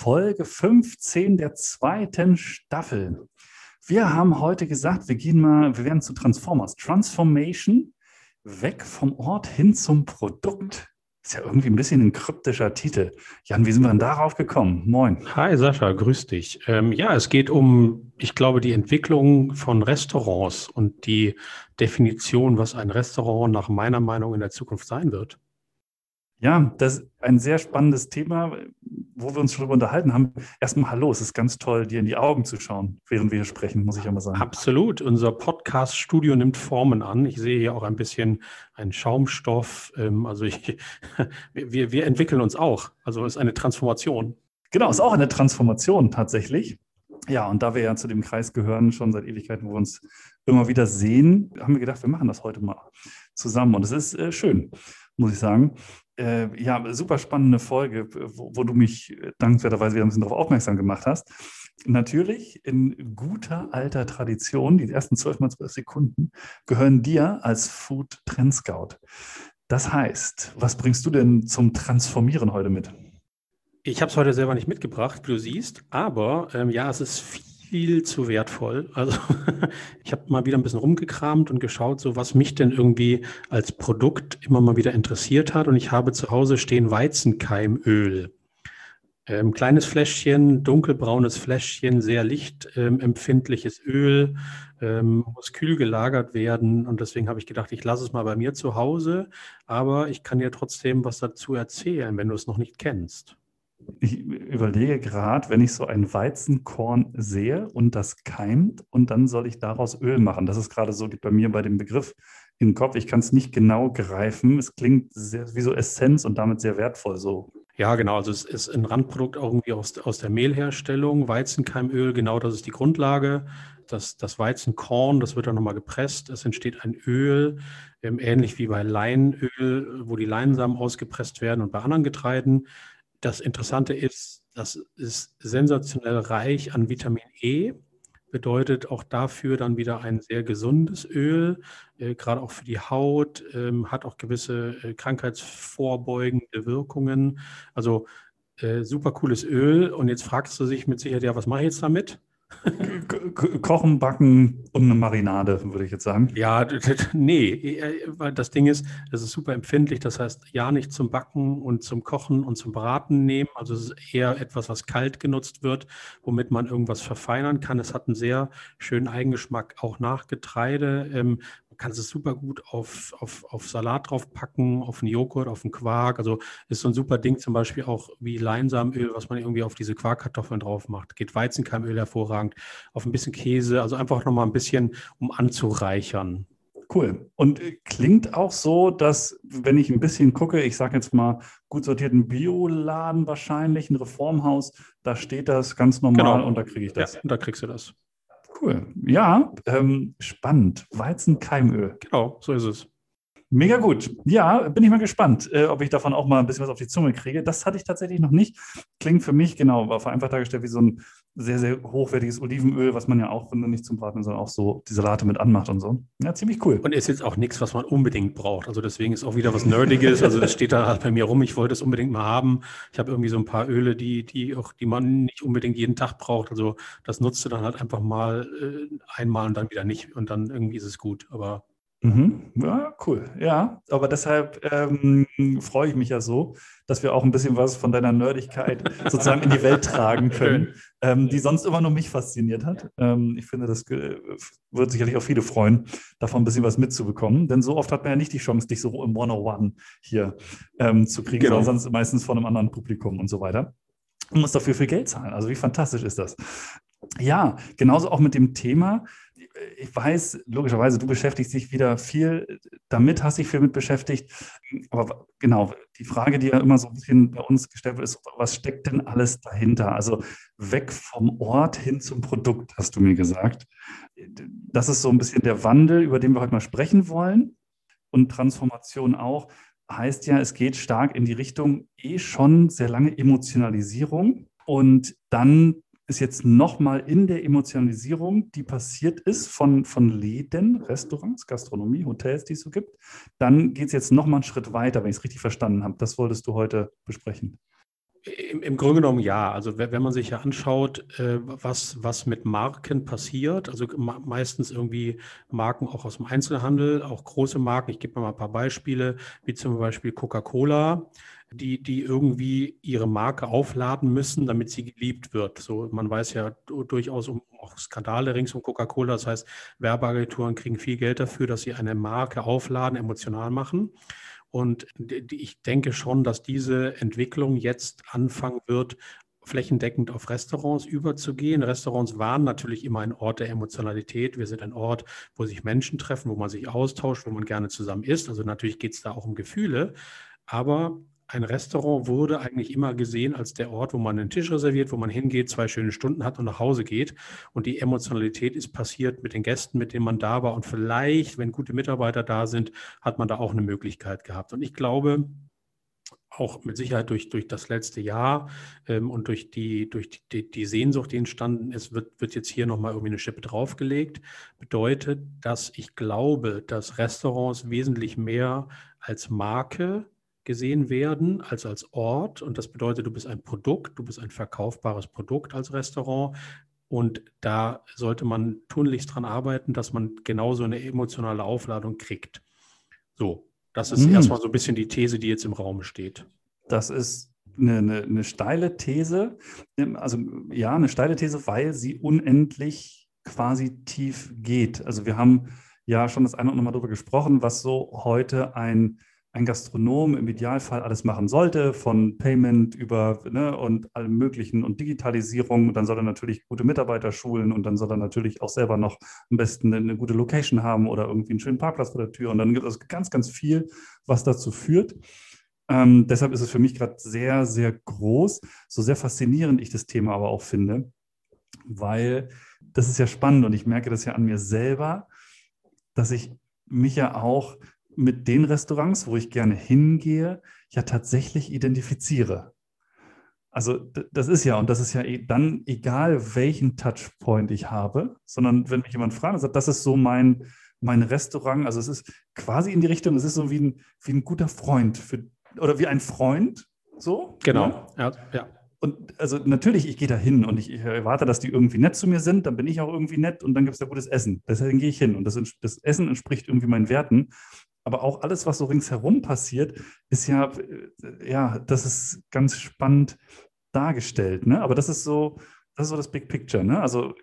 Folge 15 der zweiten Staffel. Wir haben heute gesagt, wir gehen mal, wir werden zu Transformers. Transformation, weg vom Ort hin zum Produkt. Ist ja irgendwie ein bisschen ein kryptischer Titel. Jan, wie sind wir denn darauf gekommen? Moin. Hi Sascha, grüß dich. Ähm, ja, es geht um, ich glaube, die Entwicklung von Restaurants und die Definition, was ein Restaurant nach meiner Meinung in der Zukunft sein wird. Ja, das ist ein sehr spannendes Thema, wo wir uns schon darüber unterhalten haben. Erstmal Hallo, es ist ganz toll, dir in die Augen zu schauen, während wir hier sprechen, muss ich einmal sagen. Absolut. Unser Podcast-Studio nimmt Formen an. Ich sehe hier auch ein bisschen einen Schaumstoff. Ähm, also ich, wir, wir entwickeln uns auch. Also es ist eine Transformation. Genau, es ist auch eine Transformation tatsächlich. Ja, und da wir ja zu dem Kreis gehören, schon seit Ewigkeiten, wo wir uns immer wieder sehen, haben wir gedacht, wir machen das heute mal zusammen. Und es ist äh, schön, muss ich sagen äh, ja, super spannende Folge, wo, wo, du mich dankenswerterweise wieder ein bisschen darauf aufmerksam gemacht hast. Natürlich in guter alter Tradition, die ersten zwölf mal zwölf Sekunden gehören dir als Food Trend Scout. Das heißt, was bringst du denn zum Transformieren heute mit? Ich habe es heute selber nicht mitgebracht, wie du siehst, aber ähm, ja, es ist viel viel zu wertvoll. Also ich habe mal wieder ein bisschen rumgekramt und geschaut, so was mich denn irgendwie als Produkt immer mal wieder interessiert hat. Und ich habe zu Hause stehen Weizenkeimöl. Ähm, kleines Fläschchen, dunkelbraunes Fläschchen, sehr lichtempfindliches ähm, Öl, ähm, muss kühl gelagert werden. Und deswegen habe ich gedacht, ich lasse es mal bei mir zu Hause. Aber ich kann dir trotzdem was dazu erzählen, wenn du es noch nicht kennst ich überlege gerade, wenn ich so ein Weizenkorn sehe und das keimt und dann soll ich daraus Öl machen. Das ist gerade so bei mir bei dem Begriff im Kopf. Ich kann es nicht genau greifen. Es klingt sehr, wie so Essenz und damit sehr wertvoll so. Ja, genau. Also es ist ein Randprodukt irgendwie aus, aus der Mehlherstellung. Weizenkeimöl, genau das ist die Grundlage. Das, das Weizenkorn, das wird dann nochmal gepresst. Es entsteht ein Öl, ähm, ähnlich wie bei Leinöl, wo die Leinsamen ausgepresst werden und bei anderen Getreiden das Interessante ist, das ist sensationell reich an Vitamin E, bedeutet auch dafür dann wieder ein sehr gesundes Öl, äh, gerade auch für die Haut, ähm, hat auch gewisse äh, krankheitsvorbeugende Wirkungen. Also äh, super cooles Öl. Und jetzt fragst du dich mit Sicherheit, ja, was mache ich jetzt damit? Kochen, backen und eine Marinade, würde ich jetzt sagen. Ja, nee, äh, weil das Ding ist, es ist super empfindlich. Das heißt, ja, nicht zum Backen und zum Kochen und zum Braten nehmen. Also es ist eher etwas, was kalt genutzt wird, womit man irgendwas verfeinern kann. Es hat einen sehr schönen Eigengeschmack, auch nach Getreide. Ähm, kannst es super gut auf, auf, auf Salat draufpacken, auf einen Joghurt, auf einen Quark. Also ist so ein super Ding, zum Beispiel auch wie Leinsamöl, was man irgendwie auf diese Quarkkartoffeln drauf macht. Geht Weizenkeimöl hervorragend, auf ein bisschen Käse, also einfach nochmal ein bisschen, um anzureichern. Cool. Und klingt auch so, dass, wenn ich ein bisschen gucke, ich sage jetzt mal, gut sortierten Bioladen wahrscheinlich, ein Reformhaus, da steht das ganz normal genau. und da kriege ich das. Ja, und da kriegst du das. Cool. Ja, ähm, spannend. Weizenkeimöl. Genau, so ist es. Mega gut. Ja, bin ich mal gespannt, äh, ob ich davon auch mal ein bisschen was auf die Zunge kriege. Das hatte ich tatsächlich noch nicht. Klingt für mich, genau, war vereinfacht dargestellt wie so ein sehr, sehr hochwertiges Olivenöl, was man ja auch, wenn man nicht zum Braten, sondern auch so die Salate mit anmacht und so. Ja, ziemlich cool. Und ist jetzt auch nichts, was man unbedingt braucht. Also deswegen ist auch wieder was Nerdiges. Also das steht da halt bei mir rum. Ich wollte es unbedingt mal haben. Ich habe irgendwie so ein paar Öle, die, die auch, die man nicht unbedingt jeden Tag braucht. Also das nutzt du dann halt einfach mal äh, einmal und dann wieder nicht. Und dann irgendwie ist es gut. Aber Mhm. Ja, cool. Ja, aber deshalb ähm, freue ich mich ja so, dass wir auch ein bisschen was von deiner Nerdigkeit sozusagen in die Welt tragen können, ähm, die sonst immer nur mich fasziniert hat. Ähm, ich finde, das wird sicherlich auch viele freuen, davon ein bisschen was mitzubekommen, denn so oft hat man ja nicht die Chance, dich so im 101 hier ähm, zu kriegen, genau. sondern sonst meistens von einem anderen Publikum und so weiter. Und muss dafür viel Geld zahlen. Also wie fantastisch ist das? Ja, genauso auch mit dem Thema ich weiß, logischerweise, du beschäftigst dich wieder viel damit, hast dich viel mit beschäftigt. Aber genau, die Frage, die ja immer so ein bisschen bei uns gestellt wird, ist, was steckt denn alles dahinter? Also weg vom Ort hin zum Produkt, hast du mir gesagt. Das ist so ein bisschen der Wandel, über den wir heute mal sprechen wollen. Und Transformation auch heißt ja, es geht stark in die Richtung eh schon sehr lange Emotionalisierung. Und dann ist jetzt nochmal in der Emotionalisierung, die passiert ist von, von Läden, Restaurants, Gastronomie, Hotels, die es so gibt, dann geht es jetzt nochmal einen Schritt weiter, wenn ich es richtig verstanden habe. Das wolltest du heute besprechen. Im, Im, Grunde genommen ja. Also wenn man sich ja anschaut, äh, was, was mit Marken passiert, also meistens irgendwie Marken auch aus dem Einzelhandel, auch große Marken. Ich gebe mal ein paar Beispiele, wie zum Beispiel Coca-Cola die, die irgendwie ihre Marke aufladen müssen, damit sie geliebt wird. So, man weiß ja durchaus um auch Skandale rings um Coca-Cola. Das heißt, Werbeagenturen kriegen viel Geld dafür, dass sie eine Marke aufladen, emotional machen. Und ich denke schon, dass diese Entwicklung jetzt anfangen wird, flächendeckend auf Restaurants überzugehen. Restaurants waren natürlich immer ein Ort der Emotionalität. Wir sind ein Ort, wo sich Menschen treffen, wo man sich austauscht, wo man gerne zusammen isst. Also natürlich geht es da auch um Gefühle. Aber ein Restaurant wurde eigentlich immer gesehen als der Ort, wo man einen Tisch reserviert, wo man hingeht, zwei schöne Stunden hat und nach Hause geht. Und die Emotionalität ist passiert mit den Gästen, mit denen man da war. Und vielleicht, wenn gute Mitarbeiter da sind, hat man da auch eine Möglichkeit gehabt. Und ich glaube, auch mit Sicherheit durch, durch das letzte Jahr ähm, und durch, die, durch die, die Sehnsucht, die entstanden ist, wird, wird jetzt hier nochmal irgendwie eine Schippe draufgelegt. Bedeutet, dass ich glaube, dass Restaurants wesentlich mehr als Marke gesehen werden als als Ort. Und das bedeutet, du bist ein Produkt, du bist ein verkaufbares Produkt als Restaurant. Und da sollte man tunlichst dran arbeiten, dass man genauso eine emotionale Aufladung kriegt. So, das ist hm. erstmal so ein bisschen die These, die jetzt im Raum steht. Das ist eine, eine, eine steile These. Also ja, eine steile These, weil sie unendlich quasi tief geht. Also wir haben ja schon das eine und andere Mal darüber gesprochen, was so heute ein ein Gastronom im Idealfall alles machen sollte, von Payment über ne, und allem Möglichen und Digitalisierung. Und dann soll er natürlich gute Mitarbeiter schulen und dann soll er natürlich auch selber noch am besten eine, gute Location haben oder irgendwie einen schönen Parkplatz vor der Tür. Und dann gibt es ganz, ganz viel, was dazu führt. Ähm, deshalb ist es für mich gerade sehr, sehr groß, so sehr faszinierend ich das Thema aber auch finde, weil das ist ja spannend und ich merke das ja an mir selber, dass ich mich ja auch mit den Restaurants, wo ich gerne hingehe, ja tatsächlich identifiziere. Also das ist ja, und das ist ja eh dann egal, welchen Touchpoint ich habe, sondern wenn mich jemand fragt und sagt, das ist so mein, mein Restaurant, also es ist quasi in die Richtung, es ist so wie ein, wie ein guter Freund für, oder wie ein Freund, so. Genau, ne? ja. ja. Und also natürlich, ich gehe da hin und ich, ich, erwarte, dass die irgendwie nett zu mir sind, dann bin ich auch irgendwie nett und dann gibt es da gutes Essen. Deswegen gehe ich hin und das, das Essen entspricht irgendwie meinen Werten aber auch alles, was so ringsherum passiert, ist ja, äh, ja, das ist ganz spannend dargestellt. Ne? Aber das ist so, das ist so das Big Picture. Ne? Also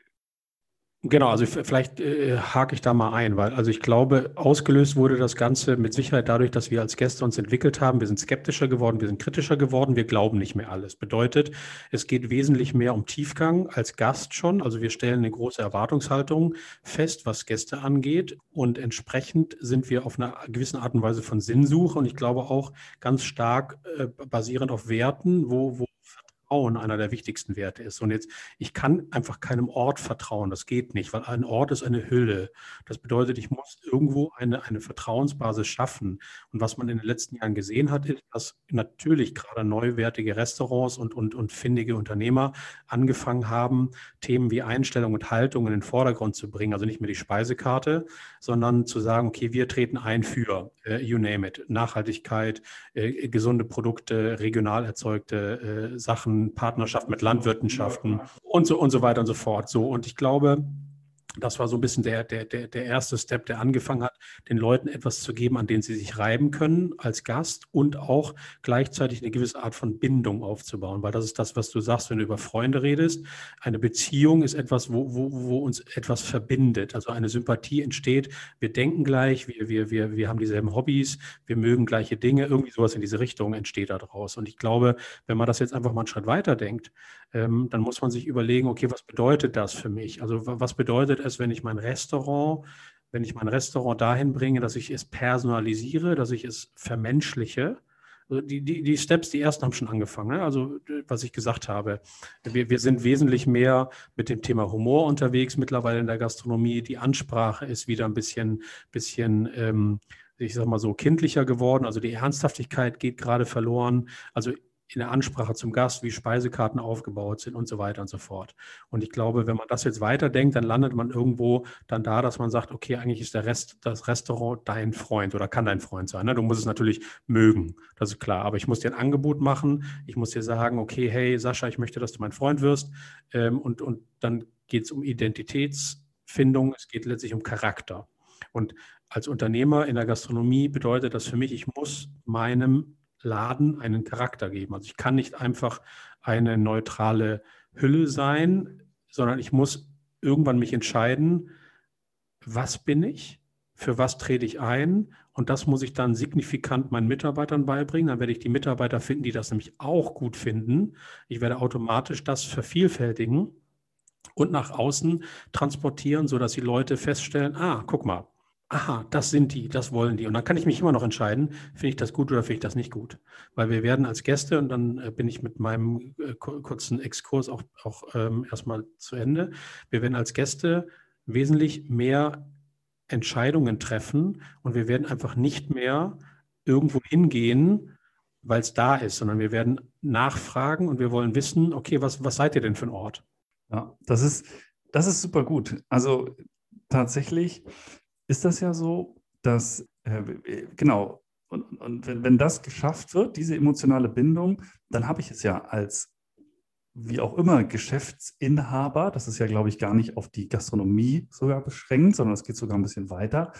Genau, also vielleicht äh, hake ich da mal ein, weil also ich glaube, ausgelöst wurde das Ganze mit Sicherheit dadurch, dass wir als Gäste uns entwickelt haben. Wir sind skeptischer geworden, wir sind kritischer geworden, wir glauben nicht mehr alles. Bedeutet, es geht wesentlich mehr um Tiefgang als Gast schon. Also wir stellen eine große Erwartungshaltung fest, was Gäste angeht. Und entsprechend sind wir auf einer gewissen Art und Weise von Sinnsuche und ich glaube auch ganz stark äh, basierend auf Werten, wo, wo Vertrauen einer der wichtigsten Werte ist. Und jetzt, ich kann einfach keinem Ort vertrauen. Das geht nicht, weil ein Ort ist eine Hülle. Das bedeutet, ich muss irgendwo eine, eine Vertrauensbasis schaffen. Und was man in den letzten Jahren gesehen hat, ist, dass natürlich gerade neuwertige Restaurants und, und, und findige Unternehmer angefangen haben, Themen wie Einstellung und Haltung in den Vordergrund zu bringen. Also nicht mehr die Speisekarte, sondern zu sagen, okay, wir treten ein für, äh, you name it, Nachhaltigkeit, äh, gesunde Produkte, regional erzeugte äh, Sachen, Partnerschaft mit Landwirtschaften und so und so weiter und so fort. So und ich glaube, das war so ein bisschen der, der, der, der erste Step, der angefangen hat, den Leuten etwas zu geben, an dem sie sich reiben können als Gast und auch gleichzeitig eine gewisse Art von Bindung aufzubauen. Weil das ist das, was du sagst, wenn du über Freunde redest. Eine Beziehung ist etwas, wo, wo, wo uns etwas verbindet. Also eine Sympathie entsteht. Wir denken gleich, wir, wir, wir, wir haben dieselben Hobbys, wir mögen gleiche Dinge. Irgendwie sowas in diese Richtung entsteht daraus. Und ich glaube, wenn man das jetzt einfach mal einen Schritt weiter denkt, ähm, dann muss man sich überlegen, okay, was bedeutet das für mich? Also was bedeutet es, wenn ich mein Restaurant, wenn ich mein Restaurant dahin bringe, dass ich es personalisiere, dass ich es vermenschliche. Also die, die, die Steps, die ersten haben schon angefangen. Ne? Also, was ich gesagt habe, wir, wir sind wesentlich mehr mit dem Thema Humor unterwegs mittlerweile in der Gastronomie. Die Ansprache ist wieder ein bisschen, bisschen ähm, ich sag mal so, kindlicher geworden. Also die Ernsthaftigkeit geht gerade verloren. Also in der Ansprache zum Gast, wie Speisekarten aufgebaut sind und so weiter und so fort. Und ich glaube, wenn man das jetzt weiterdenkt, dann landet man irgendwo dann da, dass man sagt, okay, eigentlich ist der Rest, das Restaurant dein Freund oder kann dein Freund sein. Ne? Du musst es natürlich mögen, das ist klar. Aber ich muss dir ein Angebot machen. Ich muss dir sagen, okay, hey Sascha, ich möchte, dass du mein Freund wirst. Ähm, und, und dann geht es um Identitätsfindung, es geht letztlich um Charakter. Und als Unternehmer in der Gastronomie bedeutet das für mich, ich muss meinem Laden einen Charakter geben. Also ich kann nicht einfach eine neutrale Hülle sein, sondern ich muss irgendwann mich entscheiden, was bin ich, für was trete ich ein und das muss ich dann signifikant meinen Mitarbeitern beibringen. Dann werde ich die Mitarbeiter finden, die das nämlich auch gut finden. Ich werde automatisch das vervielfältigen und nach außen transportieren, sodass die Leute feststellen, ah, guck mal, aha, das sind die, das wollen die. Und dann kann ich mich immer noch entscheiden, finde ich das gut oder finde ich das nicht gut. Weil wir werden als Gäste, und dann äh, bin ich mit meinem äh, kurzen Exkurs auch, auch ähm, erstmal zu Ende, wir werden als Gäste wesentlich mehr Entscheidungen treffen und wir werden einfach nicht mehr irgendwo hingehen, weil es da ist, sondern wir werden nachfragen und wir wollen wissen, okay, was, was seid ihr denn für ein Ort? Ja, das ist, das ist super gut. Also tatsächlich ist das ja so, dass, äh, genau, und, und wenn, wenn das geschafft wird, diese emotionale Bindung, dann habe ich es ja als wie auch immer Geschäftsinhaber, das ist ja, glaube ich, gar nicht auf die Gastronomie sogar beschränkt, sondern es geht sogar ein bisschen weiter.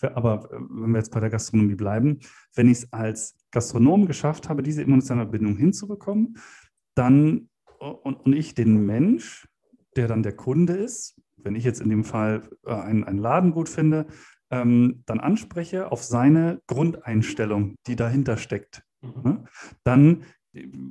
Aber äh, wenn wir jetzt bei der Gastronomie bleiben, wenn ich es als Gastronom geschafft habe, diese emotionale Bindung hinzubekommen, dann und, und ich den Mensch, der dann der Kunde ist, wenn ich jetzt in dem Fall äh, einen, einen Laden gut finde, ähm, dann anspreche auf seine Grundeinstellung, die dahinter steckt, mhm. ne? dann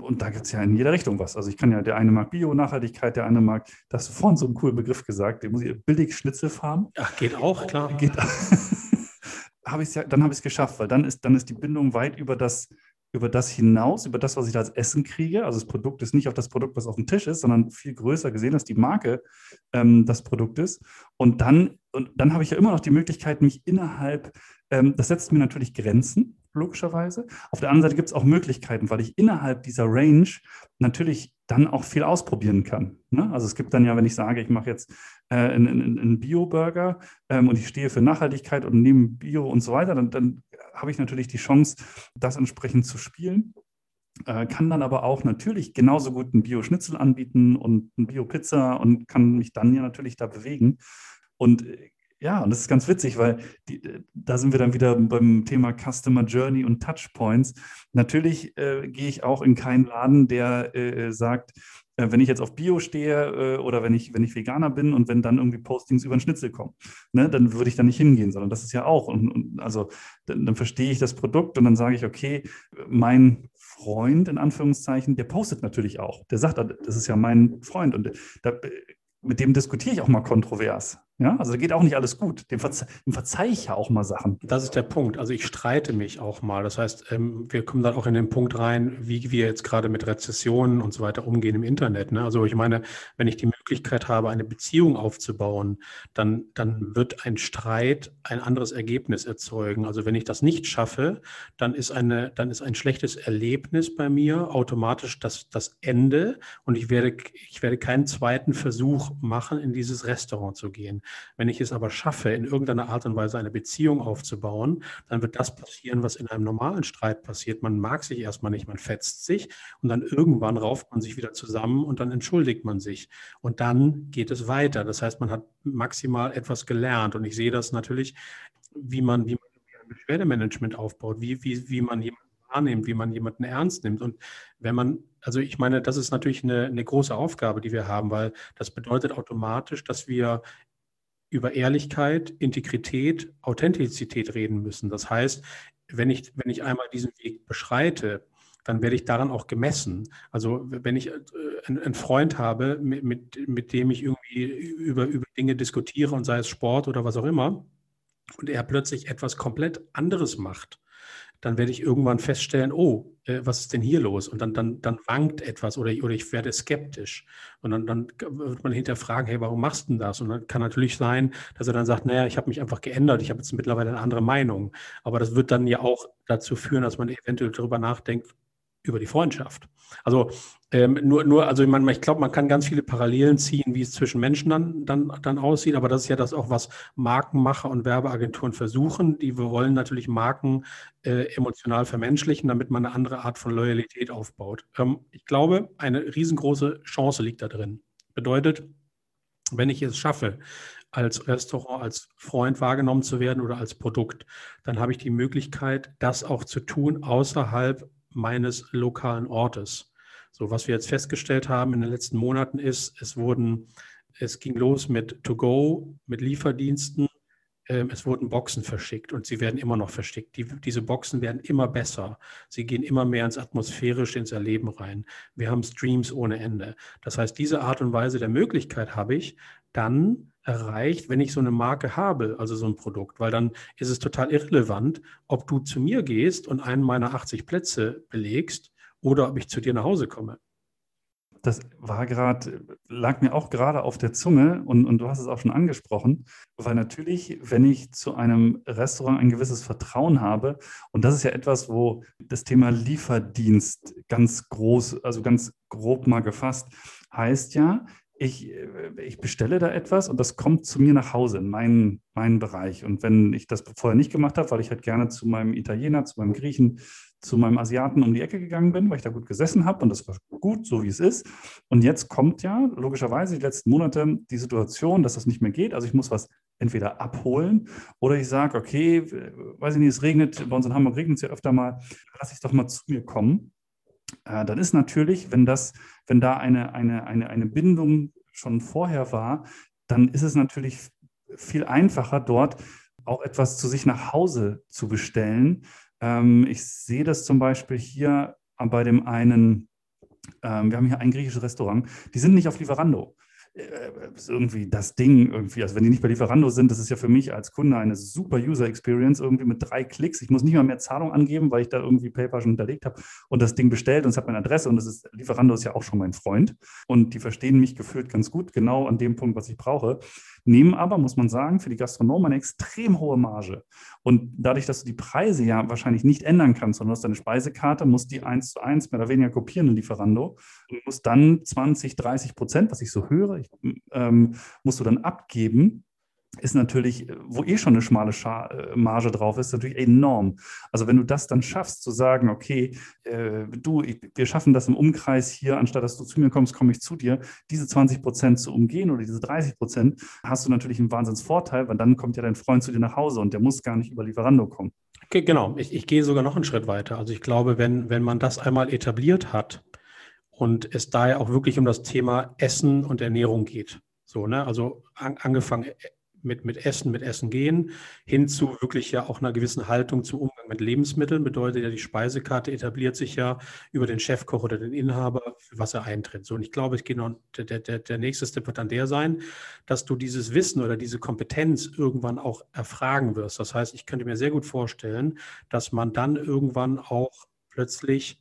und da gibt es ja in jeder Richtung was. Also ich kann ja, der eine mag Bio-Nachhaltigkeit, der andere mag, da hast du vorhin so einen coolen Begriff gesagt, den muss ich billig Schnitzelfarm. Ach, geht auch, klar. Geht, hab ich's ja, dann habe ich es geschafft, weil dann ist, dann ist die Bindung weit über das, über das hinaus, über das, was ich da als Essen kriege. Also das Produkt ist nicht auf das Produkt, was auf dem Tisch ist, sondern viel größer gesehen, dass die Marke ähm, das Produkt ist. Und dann, und dann habe ich ja immer noch die Möglichkeit, mich innerhalb, ähm, das setzt mir natürlich Grenzen, logischerweise. Auf der anderen Seite gibt es auch Möglichkeiten, weil ich innerhalb dieser Range natürlich dann auch viel ausprobieren kann. Ne? Also es gibt dann ja, wenn ich sage, ich mache jetzt äh, einen, einen Bio-Burger ähm, und ich stehe für Nachhaltigkeit und nehme Bio und so weiter, dann, dann habe ich natürlich die Chance, das entsprechend zu spielen. Äh, kann dann aber auch natürlich genauso gut einen Bio-Schnitzel anbieten und eine Bio-Pizza und kann mich dann ja natürlich da bewegen. Und äh, ja, und das ist ganz witzig, weil die, äh, da sind wir dann wieder beim Thema Customer Journey und Touchpoints. Natürlich äh, gehe ich auch in keinen Laden, der äh, sagt, äh, wenn ich jetzt auf Bio stehe äh, oder wenn ich, wenn ich Veganer bin und wenn dann irgendwie Postings über den Schnitzel kommen, ne, dann würde ich da nicht hingehen, sondern das ist ja auch. Und, und also dann, dann, verstehe ich das Produkt und dann sage ich, okay, mein Freund in Anführungszeichen, der postet natürlich auch. Der sagt, das ist ja mein Freund und da, mit dem diskutiere ich auch mal kontrovers. Ja, also da geht auch nicht alles gut. Dem, verze dem verzeihe ich ja auch mal Sachen. Das ist der Punkt. Also ich streite mich auch mal. Das heißt, ähm, wir kommen dann auch in den Punkt rein, wie wir jetzt gerade mit Rezessionen und so weiter umgehen im Internet. Ne? Also ich meine, wenn ich die Möglichkeit habe, eine Beziehung aufzubauen, dann, dann wird ein Streit ein anderes Ergebnis erzeugen. Also wenn ich das nicht schaffe, dann ist, eine, dann ist ein schlechtes Erlebnis bei mir automatisch das, das Ende und ich werde, ich werde keinen zweiten Versuch machen, in dieses Restaurant zu gehen. Wenn ich es aber schaffe, in irgendeiner Art und Weise eine Beziehung aufzubauen, dann wird das passieren, was in einem normalen Streit passiert. Man mag sich erstmal nicht, man fetzt sich und dann irgendwann rauft man sich wieder zusammen und dann entschuldigt man sich. Und dann geht es weiter. Das heißt, man hat maximal etwas gelernt. Und ich sehe das natürlich, wie man, wie man ein Beschwerdemanagement aufbaut, wie, wie, wie man jemanden wahrnimmt, wie man jemanden ernst nimmt. Und wenn man, also ich meine, das ist natürlich eine, eine große Aufgabe, die wir haben, weil das bedeutet automatisch, dass wir über Ehrlichkeit, Integrität, Authentizität reden müssen. Das heißt, wenn ich, wenn ich einmal diesen Weg beschreite, dann werde ich daran auch gemessen. Also wenn ich äh, einen Freund habe, mit, mit, mit dem ich irgendwie über, über Dinge diskutiere und sei es Sport oder was auch immer, und er plötzlich etwas komplett anderes macht, dann werde ich irgendwann feststellen, oh, äh, was ist denn hier los? Und dann, dann, dann wankt etwas oder, oder ich werde skeptisch. Und dann, dann wird man hinterfragen, hey, warum machst du denn das? Und dann kann natürlich sein, dass er dann sagt, naja, ich habe mich einfach geändert, ich habe jetzt mittlerweile eine andere Meinung. Aber das wird dann ja auch dazu führen, dass man eventuell darüber nachdenkt, über die Freundschaft. Also ähm, nur, nur, also ich, meine, ich glaube, man kann ganz viele Parallelen ziehen, wie es zwischen Menschen dann, dann, dann aussieht, aber das ist ja das auch, was Markenmacher und Werbeagenturen versuchen. Die wollen natürlich Marken äh, emotional vermenschlichen, damit man eine andere Art von Loyalität aufbaut. Ähm, ich glaube, eine riesengroße Chance liegt da drin. Bedeutet, wenn ich es schaffe, als Restaurant, als Freund wahrgenommen zu werden oder als Produkt, dann habe ich die Möglichkeit, das auch zu tun außerhalb meines lokalen Ortes. So, was wir jetzt festgestellt haben in den letzten Monaten ist, es wurden, es ging los mit To-Go, mit Lieferdiensten, ähm, es wurden Boxen verschickt und sie werden immer noch verschickt. Die, diese Boxen werden immer besser. Sie gehen immer mehr ins Atmosphärische, ins Erleben rein. Wir haben Streams ohne Ende. Das heißt, diese Art und Weise der Möglichkeit habe ich dann erreicht, wenn ich so eine Marke habe, also so ein Produkt, weil dann ist es total irrelevant, ob du zu mir gehst und einen meiner 80 Plätze belegst oder ob ich zu dir nach Hause komme. Das war gerade, lag mir auch gerade auf der Zunge und, und du hast es auch schon angesprochen, weil natürlich, wenn ich zu einem Restaurant ein gewisses Vertrauen habe, und das ist ja etwas, wo das Thema Lieferdienst ganz groß, also ganz grob mal gefasst, heißt ja, ich, äh, ich bestelle da etwas und das kommt zu mir nach Hause in meinen, meinen Bereich. Und wenn ich das vorher nicht gemacht habe, weil ich halt gerne zu meinem Italiener, zu meinem Griechen, zu meinem Asiaten um die Ecke gegangen bin, weil ich da gut gesessen habe und das war gut, so wie es ist. Und jetzt kommt ja logischerweise die letzten Monate die Situation, dass das nicht mehr geht. Also ich muss was entweder abholen oder ich sage, okay, weiß ich nicht, es regnet, bei uns in Hamburg regnet es ja öfter mal, lass ich doch mal zu mir kommen. Äh, dann ist natürlich, wenn das, wenn da eine, eine, eine, eine Bindung schon vorher war, dann ist es natürlich viel einfacher, dort auch etwas zu sich nach Hause zu bestellen. Ähm, ich sehe das zum Beispiel hier bei dem einen, ähm, wir haben hier ein griechisches Restaurant, die sind nicht auf Lieferando. Äh, irgendwie das Ding irgendwie. Also wenn die nicht bei Lieferando sind, das ist ja für mich als Kunde eine super User Experience irgendwie mit drei Klicks. Ich muss nicht mal mehr Zahlung angeben, weil ich da irgendwie PayPal schon hinterlegt habe und das Ding bestellt und es hat meine Adresse und das ist Lieferando ist ja auch schon mein Freund und die verstehen mich gefühlt ganz gut, genau an dem Punkt, was ich brauche nehmen aber, muss man sagen, für die Gastronomen eine extrem hohe Marge. Und dadurch, dass du die Preise ja wahrscheinlich nicht ändern kannst, sondern du hast deine Speisekarte, musst die eins zu eins mehr oder weniger kopieren in Lieferando und musst dann 20, 30 Prozent, was ich so höre, ich, ähm, musst du dann abgeben ist natürlich, wo eh schon eine schmale äh, Marge drauf ist, natürlich enorm. Also wenn du das dann schaffst, zu sagen, okay, äh, du, ich, wir schaffen das im Umkreis hier, anstatt dass du zu mir kommst, komme ich zu dir, diese 20 Prozent zu umgehen oder diese 30 Prozent, hast du natürlich einen Wahnsinnsvorteil, weil dann kommt ja dein Freund zu dir nach Hause und der muss gar nicht über Lieferando kommen. Genau, ich, ich gehe sogar noch einen Schritt weiter. Also ich glaube, wenn, wenn man das einmal etabliert hat und es da ja auch wirklich um das Thema Essen und Ernährung geht, so, ne? Also an, angefangen mit, mit Essen, mit Essen gehen, hin zu wirklich ja auch einer gewissen Haltung zum Umgang mit Lebensmitteln. Bedeutet ja, die Speisekarte etabliert sich ja über den Chefkoch oder den Inhaber, für was er eintritt. So, und ich glaube, ich gehe noch, der, der, der nächste Step wird dann der sein, dass du dieses Wissen oder diese Kompetenz irgendwann auch erfragen wirst. Das heißt, ich könnte mir sehr gut vorstellen, dass man dann irgendwann auch plötzlich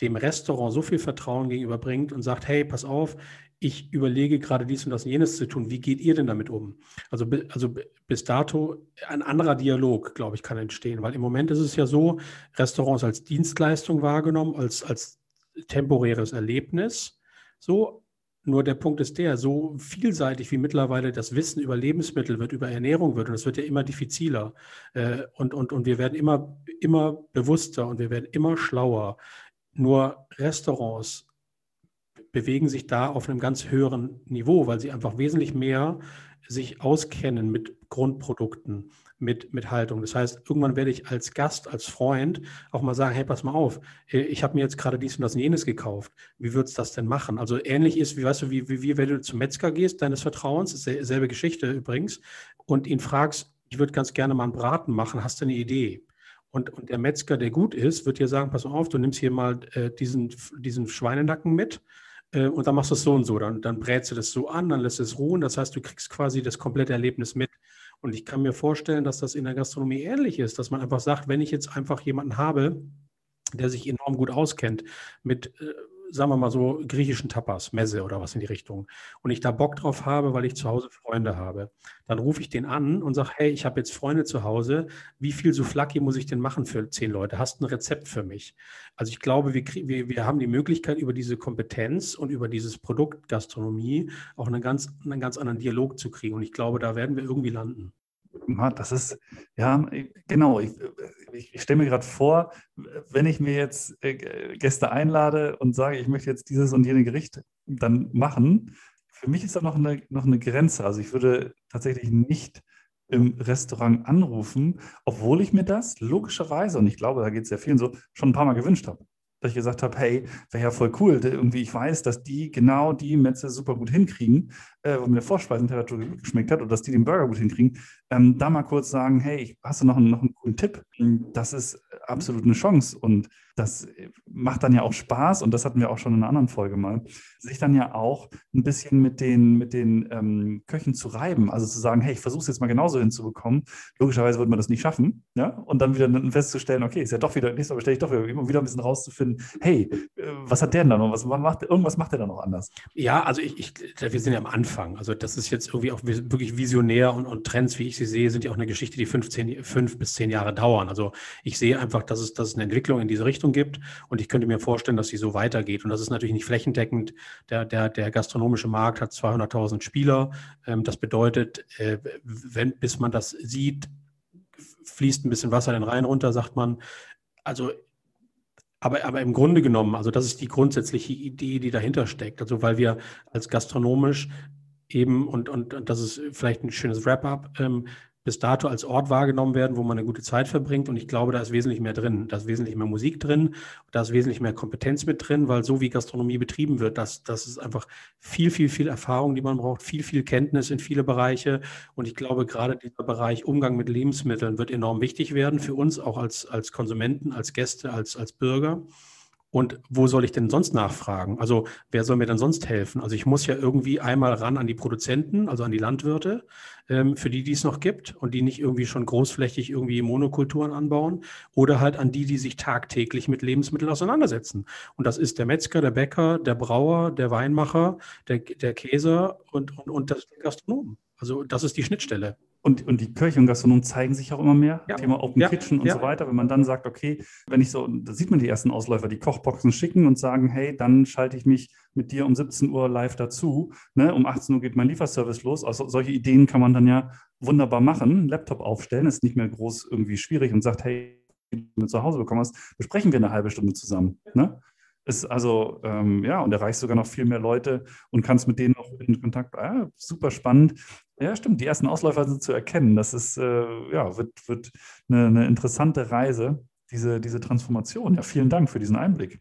dem Restaurant so viel Vertrauen gegenüberbringt und sagt, hey, pass auf, ich überlege gerade dies und das und jenes zu tun. Wie geht ihr denn damit um? Also, also bis dato ein anderer Dialog, glaube ich, kann entstehen, weil im Moment ist es ja so, Restaurants als Dienstleistung wahrgenommen, als, als temporäres Erlebnis. So, nur der Punkt ist der, so vielseitig wie mittlerweile das Wissen über Lebensmittel wird, über Ernährung wird, und es wird ja immer diffiziler. Äh, und, und, und wir werden immer, immer bewusster und wir werden immer schlauer. Nur Restaurants bewegen sich da auf einem ganz höheren Niveau, weil sie einfach wesentlich mehr sich auskennen mit Grundprodukten, mit, mit Haltung. Das heißt, irgendwann werde ich als Gast, als Freund auch mal sagen, hey, pass mal auf, äh, ich habe mir jetzt gerade dies und das und jenes gekauft. Wie würdest du das denn machen? Also ähnlich ist, wie weißt du, wie, wie, wie wenn du zum Metzger gehst, deines Vertrauens, ist dieselbe Geschichte übrigens, und ihn fragst, ich würde ganz gerne mal einen Braten machen, hast du eine Idee? Und, und der Metzger, der gut ist, wird dir sagen, pass auf, du nimmst hier mal äh, diesen, diesen Schweinenacken mit äh, und dann machst du es so und so. Dann, dann brätst du das so an, dann lässt es ruhen. Das heißt, du kriegst quasi das komplette Erlebnis mit. Und ich kann mir vorstellen, dass das in der Gastronomie ähnlich ist, dass man einfach sagt, wenn ich jetzt einfach jemanden habe, der sich enorm gut auskennt mit äh, sagen wir mal so, griechischen Tapas, Messe oder was in die Richtung, und ich da Bock drauf habe, weil ich zu Hause Freunde habe, dann rufe ich den an und sage, hey, ich habe jetzt Freunde zu Hause, wie viel Souflaki muss ich denn machen für zehn Leute? Hast du ein Rezept für mich? Also ich glaube, wir, wir, wir haben die Möglichkeit, über diese Kompetenz und über dieses Produkt Gastronomie auch einen ganz, einen ganz anderen Dialog zu kriegen. Und ich glaube, da werden wir irgendwie landen. Das ist, ja, genau. Ich, ich, stelle mir gerade vor, wenn ich mir jetzt äh, Gäste einlade und sage, ich möchte jetzt dieses und jene Gericht dann machen, für mich ist da noch eine, noch eine Grenze. Also ich würde tatsächlich nicht im Restaurant anrufen, obwohl ich mir das logischerweise, und ich glaube, da geht es sehr vielen so, schon ein paar Mal gewünscht habe dass ich gesagt habe, hey, wäre ja voll cool. Irgendwie, ich weiß, dass die genau die Metze super gut hinkriegen, äh, wo mir der Vorspeisenteller gut geschmeckt hat oder dass die den Burger gut hinkriegen. Ähm, da mal kurz sagen, hey, hast du noch einen, noch einen coolen Tipp? Das ist absolut eine Chance und das macht dann ja auch Spaß und das hatten wir auch schon in einer anderen Folge mal, sich dann ja auch ein bisschen mit den, mit den ähm, Köchen zu reiben, also zu sagen, hey, ich versuche es jetzt mal genauso hinzubekommen. Logischerweise wird man das nicht schaffen, ja, und dann wieder festzustellen, okay, ist ja doch wieder, nächstes Mal bestelle ich doch wieder, immer wieder ein bisschen rauszufinden, hey, äh, was hat der denn da noch, was macht, irgendwas macht der da noch anders? Ja, also ich, ich, wir sind ja am Anfang, also das ist jetzt irgendwie auch wirklich visionär und, und Trends, wie ich sie sehe, sind ja auch eine Geschichte, die 15, fünf bis zehn Jahre dauern. Also ich sehe einfach, dass es, dass es eine Entwicklung in diese Richtung gibt und ich könnte mir vorstellen, dass sie so weitergeht. Und das ist natürlich nicht flächendeckend. Der, der, der gastronomische Markt hat 200.000 Spieler. Ähm, das bedeutet, äh, wenn, bis man das sieht, fließt ein bisschen Wasser den Rhein runter, sagt man. Also aber, aber im Grunde genommen, also das ist die grundsätzliche Idee, die dahinter steckt. Also weil wir als gastronomisch eben, und, und, und das ist vielleicht ein schönes Wrap-up, ähm, bis dato als Ort wahrgenommen werden, wo man eine gute Zeit verbringt. Und ich glaube, da ist wesentlich mehr drin. Da ist wesentlich mehr Musik drin, da ist wesentlich mehr Kompetenz mit drin, weil so wie Gastronomie betrieben wird, das, das ist einfach viel, viel, viel Erfahrung, die man braucht, viel, viel Kenntnis in viele Bereiche. Und ich glaube, gerade dieser Bereich Umgang mit Lebensmitteln wird enorm wichtig werden für uns, auch als, als Konsumenten, als Gäste, als, als Bürger. Und wo soll ich denn sonst nachfragen? Also wer soll mir denn sonst helfen? Also ich muss ja irgendwie einmal ran an die Produzenten, also an die Landwirte, ähm, für die, die es noch gibt und die nicht irgendwie schon großflächig irgendwie Monokulturen anbauen oder halt an die, die sich tagtäglich mit Lebensmitteln auseinandersetzen. Und das ist der Metzger, der Bäcker, der Brauer, der Weinmacher, der, der Käser und, und, und das Gastronom. Also das ist die Schnittstelle. Und, und die Köche und Gastronomen zeigen sich auch immer mehr. Ja. Thema Open ja. Kitchen und ja. so weiter. Wenn man dann sagt, okay, wenn ich so, da sieht man die ersten Ausläufer, die Kochboxen schicken und sagen, hey, dann schalte ich mich mit dir um 17 Uhr live dazu. Ne? Um 18 Uhr geht mein Lieferservice los. Also solche Ideen kann man dann ja wunderbar machen. Laptop aufstellen, ist nicht mehr groß irgendwie schwierig und sagt, hey, wenn du zu Hause bekommen hast, besprechen wir eine halbe Stunde zusammen. Ne? Ist also, ähm, ja, und erreichst sogar noch viel mehr Leute und kannst mit denen auch in Kontakt. Ah, super spannend. Ja, stimmt. Die ersten Ausläufer sind zu erkennen. Das ist, äh, ja, wird, wird eine, eine, interessante Reise, diese, diese Transformation. Ja, vielen Dank für diesen Einblick.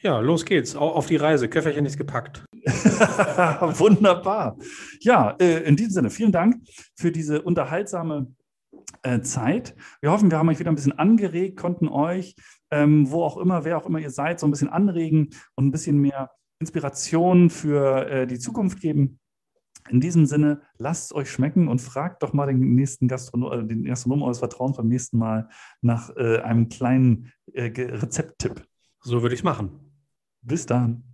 Ja, los geht's. Auf die Reise. Köfferchen ist gepackt. Wunderbar. Ja, äh, in diesem Sinne, vielen Dank für diese unterhaltsame äh, Zeit. Wir hoffen, wir haben euch wieder ein bisschen angeregt, konnten euch, ähm, wo auch immer, wer auch immer ihr seid, so ein bisschen anregen und ein bisschen mehr Inspiration für äh, die Zukunft geben. In diesem Sinne, lasst es euch schmecken und fragt doch mal den nächsten Gastronom, äh, den Gastronomen eures Vertrauens beim nächsten Mal nach äh, einem kleinen äh, Rezepttipp. So würde ich es machen. Bis dann.